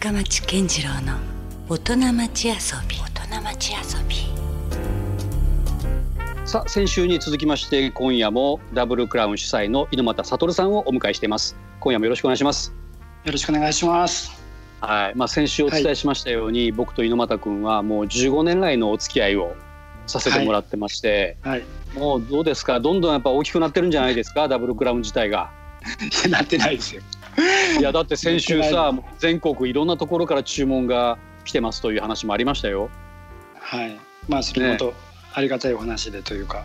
深町健次郎の大人町遊び。大人町遊び。さあ先週に続きまして今夜もダブルクラウン主催の猪俣悟さんをお迎えしています。今夜もよろしくお願いします。よろしくお願いします。はい。まあ先週お伝えしましたように、はい、僕と猪俣君はもう15年来のお付き合いをさせてもらってまして、はい、はい、もうどうですか？どんどんやっぱ大きくなってるんじゃないですか？ダブルクラウン自体が。なってないですよいやだって先週さ全国いろんなところから注文が来てますという話もありましたよ。はい。まあそれもと、ありがたいお話でというか。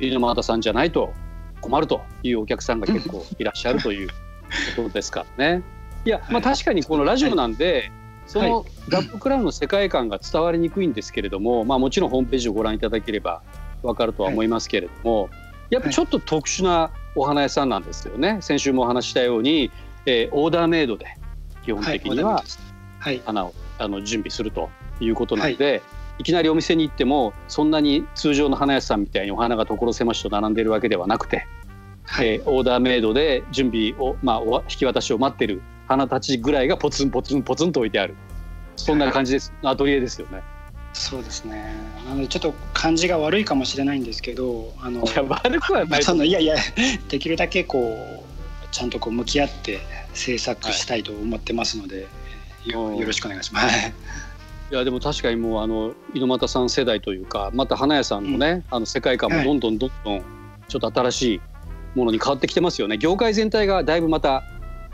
猪俣さんじゃないと困るというお客さんが結構いらっしゃるという ことですからね。いや、まあ、確かにこのラジオなんで、はい、そのダップクラウンの世界観が伝わりにくいんですけれども、まあ、もちろんホームページをご覧いただければ分かるとは思いますけれども、はい、やっぱちょっと特殊なお花屋さんなんですよね。先週もお話したように、えー、オーダーメイドで基本的には花を、あの準備するということなので、い。きなりお店に行ってもそんなに通常の花屋さんみたいにお花が所狭しと並んでるわけではなくて、はい、えー、オーダーメイドで準備を、まあ、引き渡しを待ってる花たちぐらいがポツンポツンポツンと置いてある。そんな感じです、アトリエですよね。そうですね。なのでちょっと感じが悪いかもしれないんですけど、あのいや悪くはない。そのいやいやできるだけこうちゃんとこう向き合って制作したいと思ってますので、はい、よよろしくお願いします。いやでも確かにもうあの猪俣さん世代というかまた花屋さんのね、うん、あの世界観もどんどんどんどんちょっと新しいものに変わってきてますよね業界全体がだいぶまた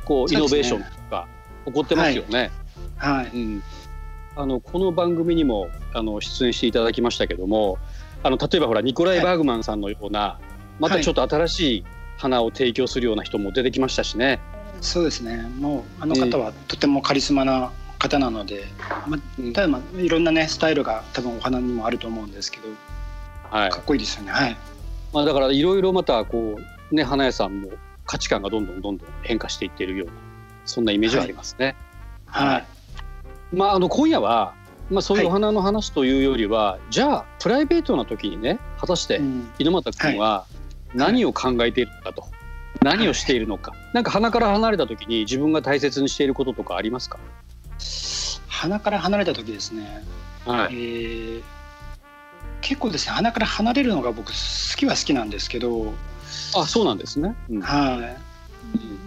こうイノベーションとか起こってますよね。はい、はい、うん、あのこの番組にもあの出演していただきましたけどもあの例えばほらニコライ・バーグマンさんのような、はい、またちょっと新しい花を提供するような人も出てきましたしね。そうですねもうあの方はとてもカリスマな方なので、まあ、ただまあいろんなねスタイルが多分お花にもあると思うんですけど、はい、かっこいいですよね。はい。まあだからいろいろまたこうね花屋さんも価値観がどんどんどんどん変化していっているようなそんなイメージはありますね。はい。はい、まああの今夜はまあそういうお花の話というよりは、はい、じゃあプライベートな時にね果たして猪俣君は何を考えているのかと。何をしているのか、なんか鼻から離れた時に自分が大切にしていることとかありますか？鼻から離れた時ですね、はい、えー、結構ですね鼻から離れるのが僕好きは好きなんですけど。あそうなんですね、うん、はい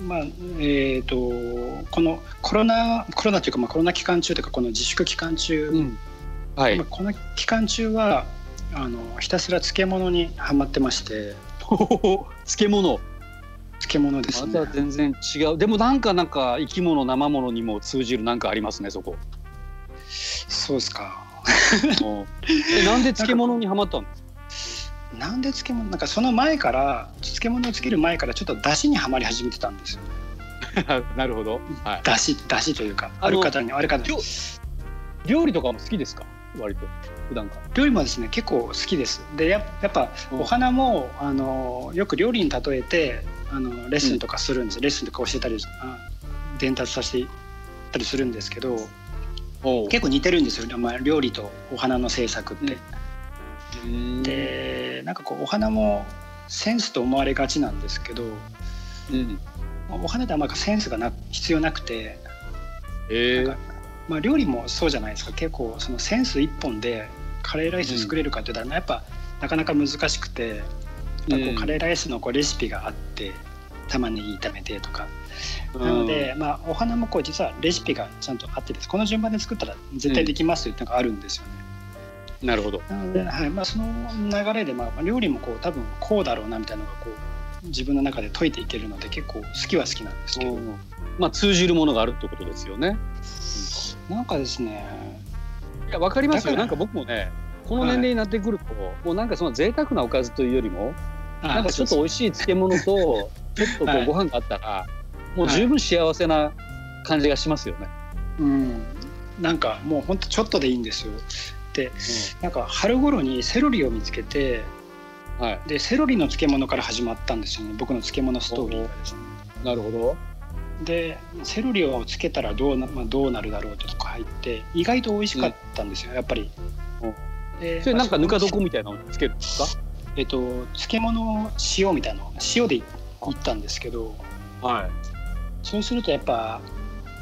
まあえーと、このコロナコロナというか、まあ、コロナ期間中というかこの自粛期間中、うん、はいまあ、この期間中はあのひたすら漬物にはまってまして漬物漬物ですね。また全然違う。でもなんかなんか生き物生物にも通じるなんかありますねそこ。そうですか。えなんで漬物にはまったんですか。なんで漬物なんかその前から漬物をつける前からちょっと出汁にはまり始めてたんですよね。なるほど。はい。出汁出汁というかある方にある方に。料理とかも好きですか？割と普段から料理もですね結構好きですでややっぱお花も、あのよく料理に例えてあのレッスンとかするんです、うん、レッスンとか教えたり伝達させてたりするんですけど結構似てるんですよ、まあ、料理とお花の制作って。うん、でなんかこうお花もセンスと思われがちなんですけど、うん、お花ではまあセンスがな必要なくて、えー、まあ、料理もそうじゃないですか。結構そのセンス一本でカレーライス作れるかって言ったら、やっぱなかなか難しくてこうカレーライスのこうレシピがあって玉ねぎ炒めてとか。なので、まあ、お花もこう実はレシピがちゃんとあってです。この順番で作ったら絶対できますよっていうのがあるんですよね。うん、なるほど。なので、はい。まあ、その流れで、まあ、料理もこう多分こうだろうなみたいなのがこう自分の中で解いていけるので結構好きは好きなんですけど、まあ、通じるものがあるってことですよね。うん、なんかですね。いや分かりますよ。なんか僕もねこの年齢になってくると、はい、もうなんかその贅沢なおかずというよりもなんかちょっと美味しい漬物と ちょっとこうご飯があったら、もう十分幸せな感じがしますよね。うん、なんかもうほんとちょっとでいいんですよ。で、うん、なんか春頃にセロリを見つけて、はい、でセロリの漬物から始まったんですよね。僕の漬物ストーリーがですね。なるほど。でセロリをつけたらどうな,、まあ、どうなるだろうとか入って意外と美味しかったんですよ、うん、やっぱり。でそれなんかぬか床みたいなのつけるんですか？えっと、漬物塩みたいな塩でいったんですけど、はい、そうするとやっぱ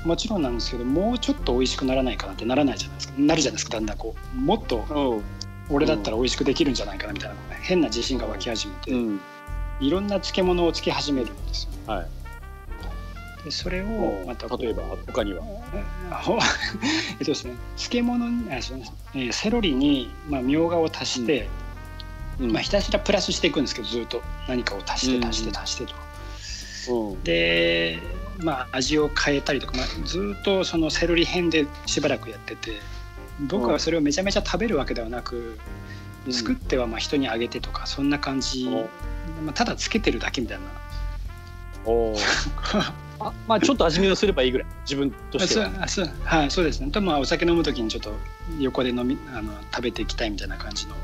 もちろんなんですけどもうちょっと美味しくならないかなってならないじゃないですか。なるじゃないですかだんだんこう。もっとうん。俺だったら美味しくできるんじゃないかなみたいな、変な自信が湧き始めて、うん。いろんな漬物をつけ始めるんですよはい。でそれをまた例えば他には。えっとですね漬物にあそうですえーセロリに、まあ、みょうがを足して、うん。まあ、ひたすらプラスしていくんですけどずっと。何かを足しうん。て足して足してと。うん。で、まあ、味を変えたりとか、まあ、ずっとそのセロリ編でしばらくやってて僕はそれをめちゃめちゃ食べるわけではなく、作ってはまあ人にあげてとかそんな感じ、まあ、ただつけてるだけみたいな。おー。あまあちょっと味見をすればいいぐらい自分としては。あそうはい、そうですね。とまあお酒飲む時にちょっと横で飲みあの食べていきたいみたいな感じの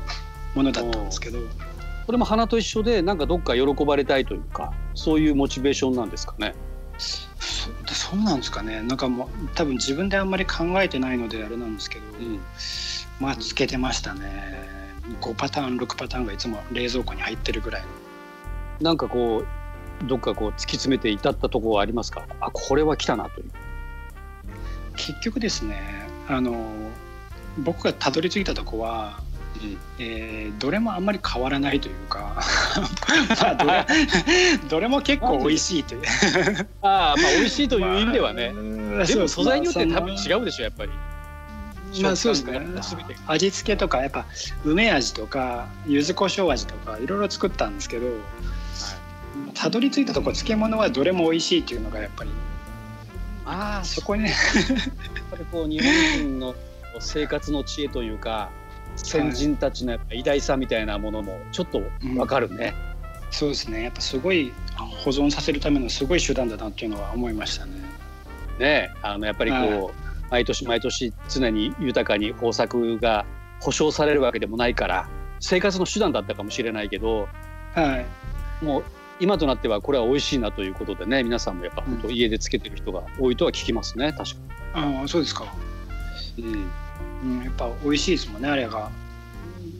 ものだったんですけど、これも花と一緒でなんかどっか喜ばれたいというかそういうモチベーションなんですかねそそうなんですかね。なんかもう多分自分であんまり考えてないのであれなんですけど、うんまあつけてましたね。5パターン6パターンがいつも冷蔵庫に入ってるぐらいの。なんかこうどっかこう突き詰めて至ったところはありますか？あこれは来たなという結局ですね、あの僕がたどり着いたとこは。えーどれもあんまり変わらないというか まあどれ どれも結構美味しいという。ああまあ美味しいという意味ではね、まあでも素材によって多分う違うでしょやっぱり。まあそうですね。味付けとかやっぱ梅味とか柚子胡椒味とかいろいろ作ったんですけどたどり着いたとこ漬物はどれも美味しいっていうのがやっぱりああそそこにねやっぱりこう日本人の生活の知恵というか先人たちのやっぱ偉大さみたいなものもちょっとわかるね、そうですね。やっぱすごい保存させるためのすごい手段だなっていうのは思いましたね。ねあのやっぱりこう、はい。毎年毎年常に豊かに豊作が保証されるわけでもないから生活の手段だったかもしれないけどはい。もう今となってはこれは美味しいなということでね皆さんもやっぱ本当家でつけてる人が多いとは聞きますね確かああそうですか、に、うん、うん、やっぱ美味しいですもんねあれが。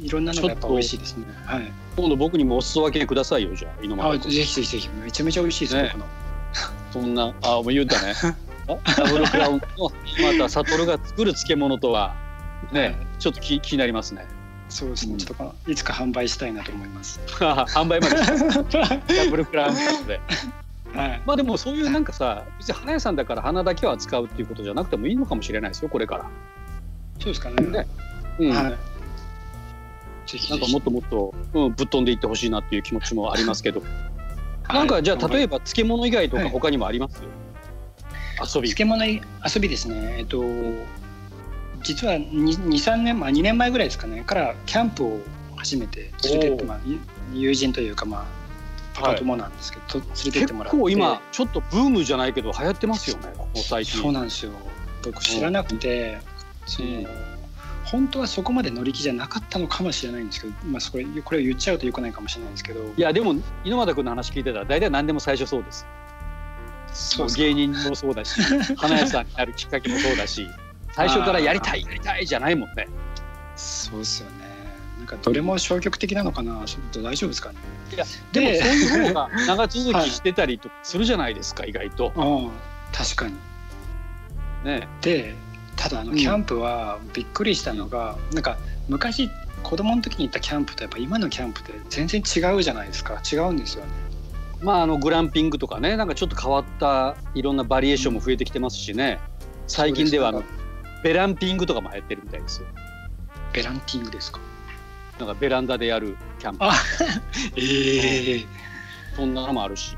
いろんなのがやっぱ美味しいですね。はい。今度僕にもお裾分けくださいよじゃあ猪あ俣君ぜひぜひぜひ。めちゃめちゃ美味しいです、ね。そんなあもう言うたね。あダブルクラウンの猪俣悟が作る漬物とはね、はい。ちょっと気気になりますね。そうですね、うん。ちょいつか販売したいなと思います。販売まで。ダブルクラウンで。はい。まあでもそういうなんかさ別に花屋さんだから花だけを扱うっていうことじゃなくてもいいのかもしれないですよこれから。そうですかね。ね。うん。はい。ぜひなんかもっともっと、うん、ぶっ飛んでいってほしいなっていう気持ちもありますけど、なんかじゃあ例えばば漬物以外とかはい。他にもあります、遊び。漬物遊びですね。えっと実は23年前2年前ぐらいですかね。からキャンプを初めて連れてって、まあ、ゆ友人というかまあパパ友なんですけど、と連れてって結もらって。構今ちょっとブームじゃないけど流行ってますよねここ最近。そうなんですよ。僕知らなくて、うん本当はそこまで乗り気じゃなかったのかもしれないんですけど、まあ、それこれを言っちゃうとよくないかもしれないんですけど。いやでも猪俣君の話聞いてたら大体何でも最初そうです。そう芸人もそうだし 花屋さんになるきっかけもそうだし最初からやりたいやりたいじゃないもんね。そうですよね。なんかどれも消極的なのかな？ちょっと大丈夫ですかね？いやでもでそういう方が 長続きしてたりとかするじゃないですか、意外と。確かに。ね。でただあのうん。キャンプはびっくりしたのが、なんか昔子供の時に行ったキャンプとやっぱ今のキャンプって全然違うじゃないですか。違うんですよね。まああのグランピングとかねなんかちょっと変わったいろんなバリエーションも増えてきてますしね。最近ではあのベランピングとかも流行ってるみたいですよ。ベランティングですか？なんかベランダでやるキャンプ。あ ええ。そんなのもあるし。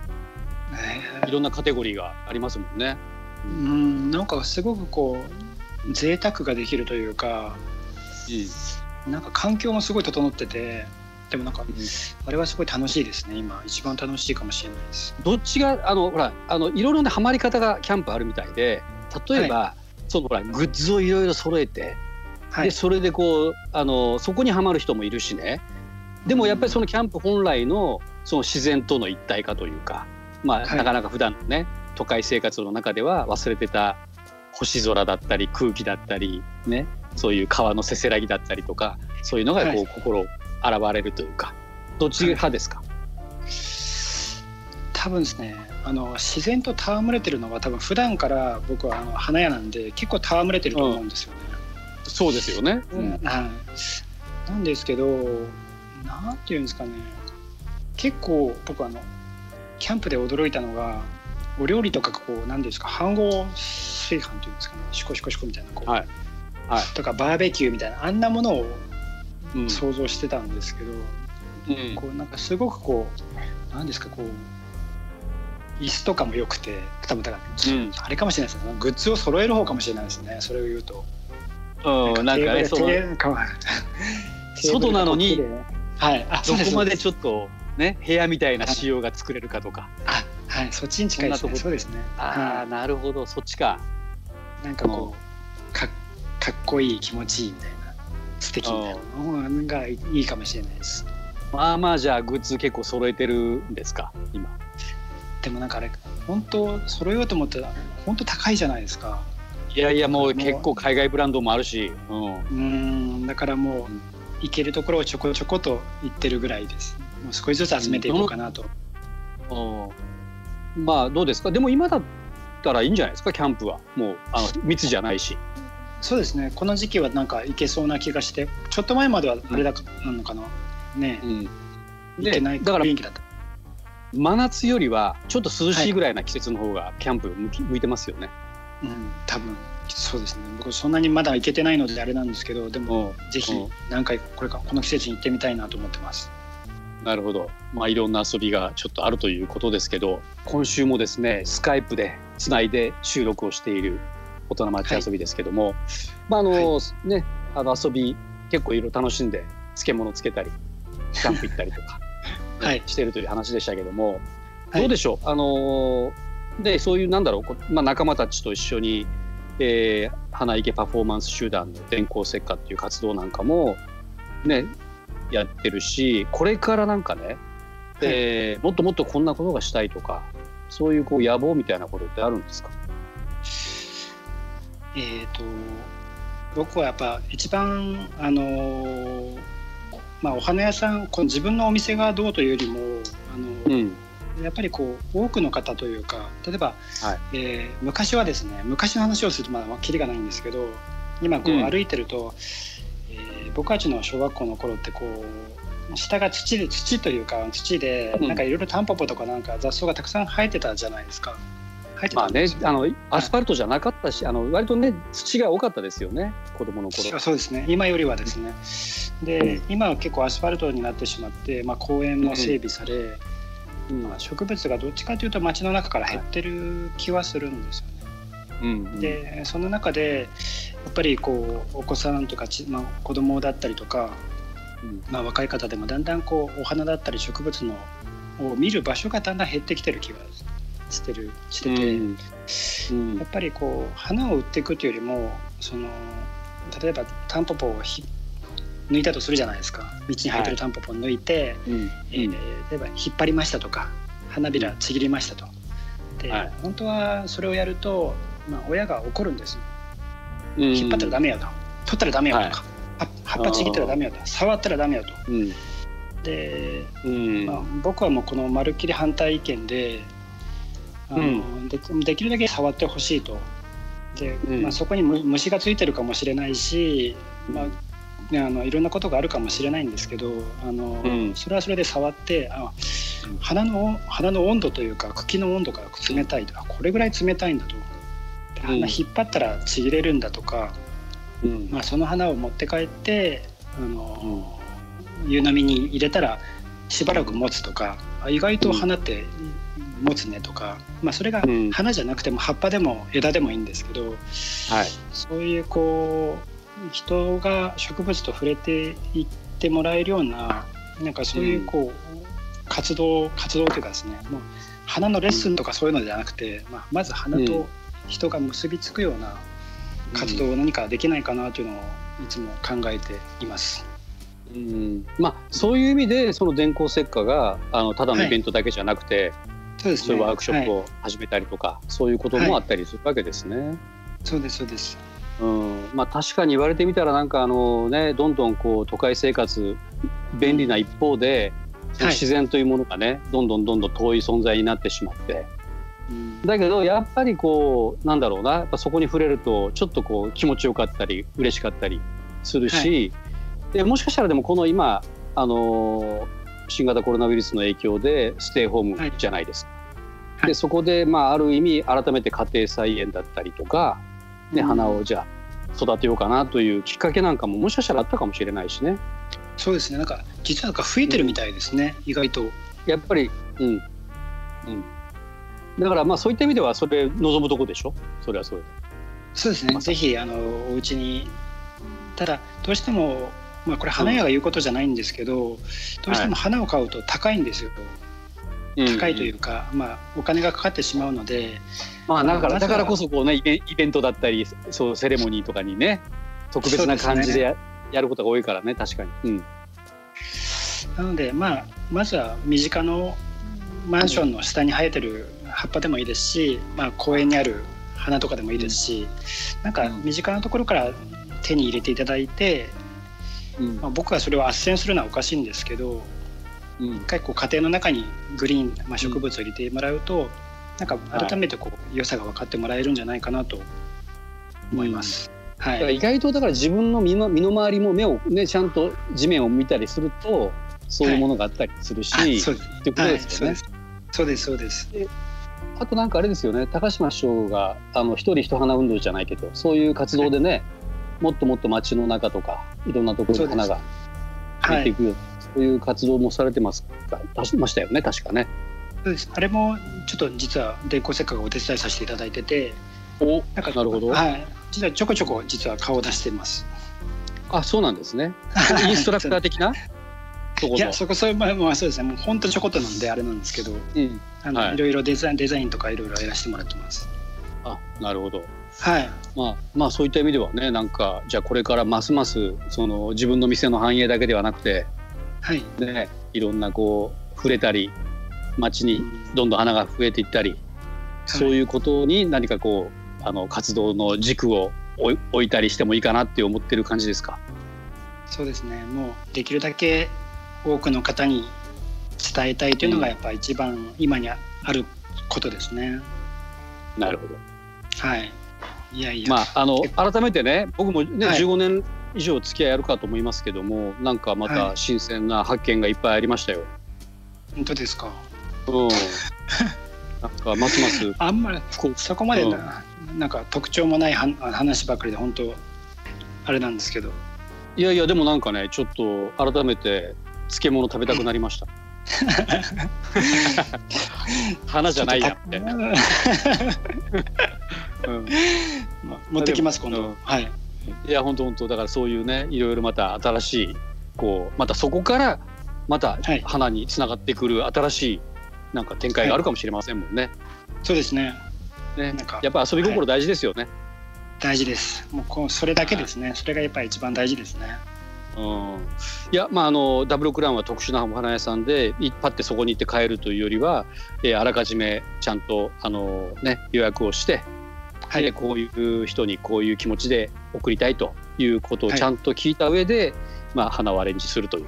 いろんなカテゴリーがありますもんね。うんなんかすごくこう贅沢ができるというかなんか環境もすごい整っててでもなんかあれはすごい楽しいですね今。一番楽しいかもしれないです。どっちがあのほらあのいろいろなハマり方がキャンプあるみたいで例えば、そのほらグッズをいろいろ揃えて、はい。でそれでこうあのそこにはまる人もいるしね。でもやっぱりそのキャンプ本来のその自然との一体化というか、まあはい。なかなか普段のね都会生活の中では忘れてた星空だったり空気だったりね。そういう川のせせらぎだったりとかそういうのがこう、はい心現れるというか。どっち派ですか、多分ですねあの自然と戯れてるのは多分普段から僕はあの花屋なんで結構戯れてると思うんですよね。そうですよね。うん。はい、なんですけどなんていうんですかね。結構僕あのキャンプで驚いたのがお料理とかこう何ですか飯盒炊飯というんですかねシコシコシコみたいなこう、はい。はい。とかバーベキューみたいなあんなものをうん。想像してたんですけど、うん。こうなんかすごくこう何ですかこう椅子とかも良くて多分だから、うん。あれかもしれないですね。グッズを揃える方かもしれないですね。それを言うと。うん、なんかねそ外なのにはい。あどそこまでちょっとね部屋みたいな仕様が作れるかとか。あはいそっちに近いですねそうですね。あはあなるほど。そっちか。いなんかこうかかっこいい気持ちいいみたいな素敵みたいなのがいいかもしれないです。まあまあじゃあグッズ結構揃えてるんですか？今。でもなんかあれ本当揃えようと思ったら本当高いじゃないですか。いやいやもう。結構海外ブランドもあるし。うん。うーんだからもう行けるところをちょこちょこと行ってるぐらいです。もう少しずつ集めていこうかなと、うんまあどうですか？でも今だったらいいんじゃないですか？キャンプは。もうあの密じゃないし。そうですね。この時期はなんか行けそうな気がしてちょっと前まではあれだか、なのかな？ね。うん、行けないだから雰囲気だった。真夏よりはちょっと涼しいぐらいな季節の方がキャンプ向いてますよね。うん多分。そうですね。僕そんなにまだ行けてないのであれなんですけどでもうん。ぜひうん。何回これかこの季節に行ってみたいなと思ってますなるほど、まあ、いろんな遊びがちょっとあるということですけど今週もですねスカイプでつないで収録をしている大人町遊びですけども、まああのねあの遊び結構いろいろ楽しんで漬物つけたりキャンプ行ったりとか、はい。しているという話でしたけども、はい。どうでしょう？あのでそういうなんだろうこまあ、仲間たちと一緒に、えー花池パフォーマンス集団の電光石火っていう活動なんかもねやってるしこれからなんかね、えーもっともっとこんなことがしたいとかそういうこう野望みたいなことってあるんですか？えっ、と僕はやっぱ一番あのーまあお花屋さんこの自分のお店がどうというよりもあの、ん。やっぱりこう多くの方というか例えば、はい。えー昔はですね昔の話をするとまだキリがないんですけど今こうん。う歩いてると、えー僕たちの小学校の頃ってこう下が土で土というか土でうん。なんかいろいろタンポポとかなんか雑草がたくさん生えてたじゃないですか。てまあねあのアスファルトじゃなかったし、あの割とね土が多かったですよね子供の頃。そうですね。今よりはですね。で、今は結構アスファルトになってしまって、まあ、公園も整備され、うん。まあ、植物がどっちかというと街の中から減ってる気はするんですよね。うんでその中でやっぱりこうお子さんとかち、まあ、子供だったりとか、うん。まあ、若い方でもだんだんこうお花だったり植物のを見る場所がだんだん減ってきてる気がしてるしてて、うん。うん。やっぱりこう花を売っていくというよりもその例えばタンポポをひ抜いたとするじゃないですか。道に生えてるタンポポを抜いて、うん。えー例えば引っ張りましたとか花びらちぎりましたと。で、はい。本当はそれをやると、まあ、親が怒るんですよ。うん。引っ張ったらダメやと。取ったらダメやとか、は葉っぱちぎったらダメやと触ったらダメやと。うん。で、うん。まあ、僕はもうこのまるっきり反対意見であの、でできるだけ触ってほしいと。でうん。まあ、そこにむ虫がついてるかもしれないし、まあね、あのいろんなことがあるかもしれないんですけどあの、うん。それはそれで触ってあ花の花の温度というか茎の温度が冷たいと。あこれぐらい冷たいんだと花引っ張ったらちぎれるんだとか、うん。まあ、その花を持って帰ってあの、湯飲みに入れたらしばらく持つとかあ意外と花って持つねとか、まあ、それがうん。花じゃなくても葉っぱでも枝でもいいんですけどはい。そういうこう人が植物と触れていってもらえるようななんかそういうこう、活動活動というかですねもう花のレッスンとかそういうのじゃなくて、まあ、まず花と人が結びつくような活動を何かできないかなというのをいつも考えています。うんまあそういう意味でその電光石火があのただのはいイベントだけじゃなくて、そうですね。そういうワークショップはいを始めたりとか、そういうこともあったりするわけですね。そうですそうです。うん、まあ確かに言われてみたらなんかあのねどんどんこう都会生活便利な一方で、そのはい自然というものがねどんどんどんどん遠い存在になってしまってだけどやっぱりこうなんだろうな。やっぱそこに触れるとちょっとこう気持ちよかったり嬉しかったりするし、はい、でもしかしたらでもこの今あの新型コロナウイルスの影響でステイホームじゃないです。か。はい、でそこでまあある意味改めて家庭菜園だったりとか、ね、花をじゃあ育てようかなというきっかけなんかももしかしたらあったかもしれないしね。そうですね。なんか実はなんか増えてるみたいですね、うん、意外と。やっぱりうん。うんだからまあそういった意味ではそれ望むとこでしょ？それはそれで。そうですね、ま、ぜひあのお家にただどうしてもまあこれ花屋が言うことじゃないんですけど、うん、どうしても花を買うと高いんですよ。はい、高いというか、まあお金がかかってしまうので。まあだからだからこそこうねイベイベントだったりそうセレモニーとかにね特別な感じでやね、やることが多いからね確かに。うん、なのでまあまずは身近のマンションの下に生えてる葉っぱでもいいですし、まあ、公園にある花とかでもいいですし、なんか身近なところから手に入れていただいて、うん。まあ、僕はそれを斡旋するのはおかしいんですけど、うん、一回こう家庭の中にグリーン、まあ、植物を入れてもらうと、うん、なんか改めてこう良さが分かってもらえるんじゃないかなと思います。はい、意外とだから自分の身の身の回りも目をねちゃんと地面を見たりするとそういうものがあったりするし、はい、っていうですよね。はい。そうです。そうですあとなんかあれですよね。高島市長があの一人一花運動じゃないけどそういう活動でね、はい、もっともっと街の中とかいろんなところに花が入っていくようなそういう活動もされてますか？出しましたよね確かね。そうです。あれもちょっと実は電光石火がお手伝いさせていただいてておなんかなるほど、はい、実はちょこちょこ実は顔を出してます。あそうなんですね。インストラクター的な？いやそこそういうまあそうですね。もう本当ちょこっとなんであれなんですけど、うん、あの、はい、いろいろデザインデザインとかいろいろやらせてもらってます。あなるほど。はい。まあまあそういった意味ではねなんかじゃあこれからますますその自分の店の繁栄だけではなくてはい。ねいろんなこう触れたり街にどんどん花が増えていったり、うん、そういうことに何かこうあの活動の軸を置いたりしてもいいかなって思ってる感じですか？そうですね。もうできるだけ多くの方に伝えたいというのがやっぱ一番今にあることですね。なるほど。はい。いやいや。まああの改めてね僕もね、はい、15年以上付き合いあるかと思いますけどもなんかまた新鮮な発見がいっぱいありましたよ。本当ですか？うん。なんかますますあんまりそこまでなうん、なんか特徴もない話ばかりで本当あれなんですけど。いやいやでもなんかねちょっと改めて漬物食べたくなりました。花じゃないやって。持ってきます今度。はい。いや本当本当だからそういうねいろいろまた新しいこうまたそこからまた花につながってくる新しいなんか展開があるかもしれませんもんね。はい、そうですね。ねなんかやっぱ遊び心大事ですよね。はい、大事です。もうこうそれだけですね、はい、それがやっぱり一番大事ですね。うん、いやまああのダブルクラウンは特殊なお花屋さんで一発ってそこに行って買えるというよりは、えー、あらかじめちゃんとあの、ね、予約をして、はい、こういう人にこういう気持ちで送りたいということをちゃんと聞いた上で、はい、まあ、花をアレンジするという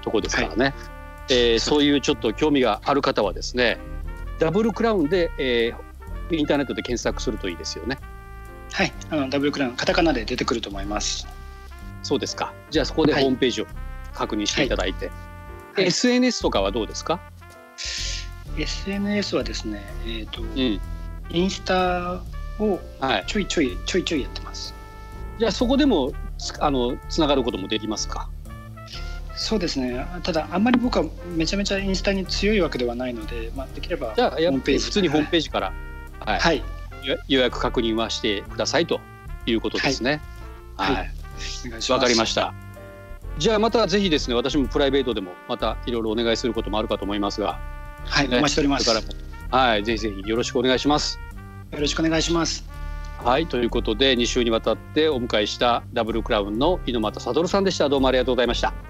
ところですからね、はい、えー、そういうちょっと興味がある方はですねダブルクラウンで、えー、インターネットで検索するといいですよね。はい。あのダブルクラウンカタカナで出てくると思います。そうですか。じゃあそこでホームページを確認していただいて。はい、SNS とかはどうですか ?SNS はですね、えっ、ー、と、うん、インスタをちょいちょい、ちょいちょいやってます。じゃあそこでもあのつながることもできますか？そうですね。ただあんまり僕はめちゃめちゃインスタに強いわけではないので、まあ、できればじゃあホームページ普通にホームページから、はい、はい、予約確認はしてくださいということですね。はい、はいわかりました。じゃあまたぜひですね私もプライベートでもまたいろいろお願いすることもあるかと思いますが。はい、ね、お待ちしております。からも。はいぜひぜひよろしくお願いします。よろしくお願いします。はいということで2週にわたってお迎えしたダブルクラウンの猪俣悟さんでした。どうもありがとうございました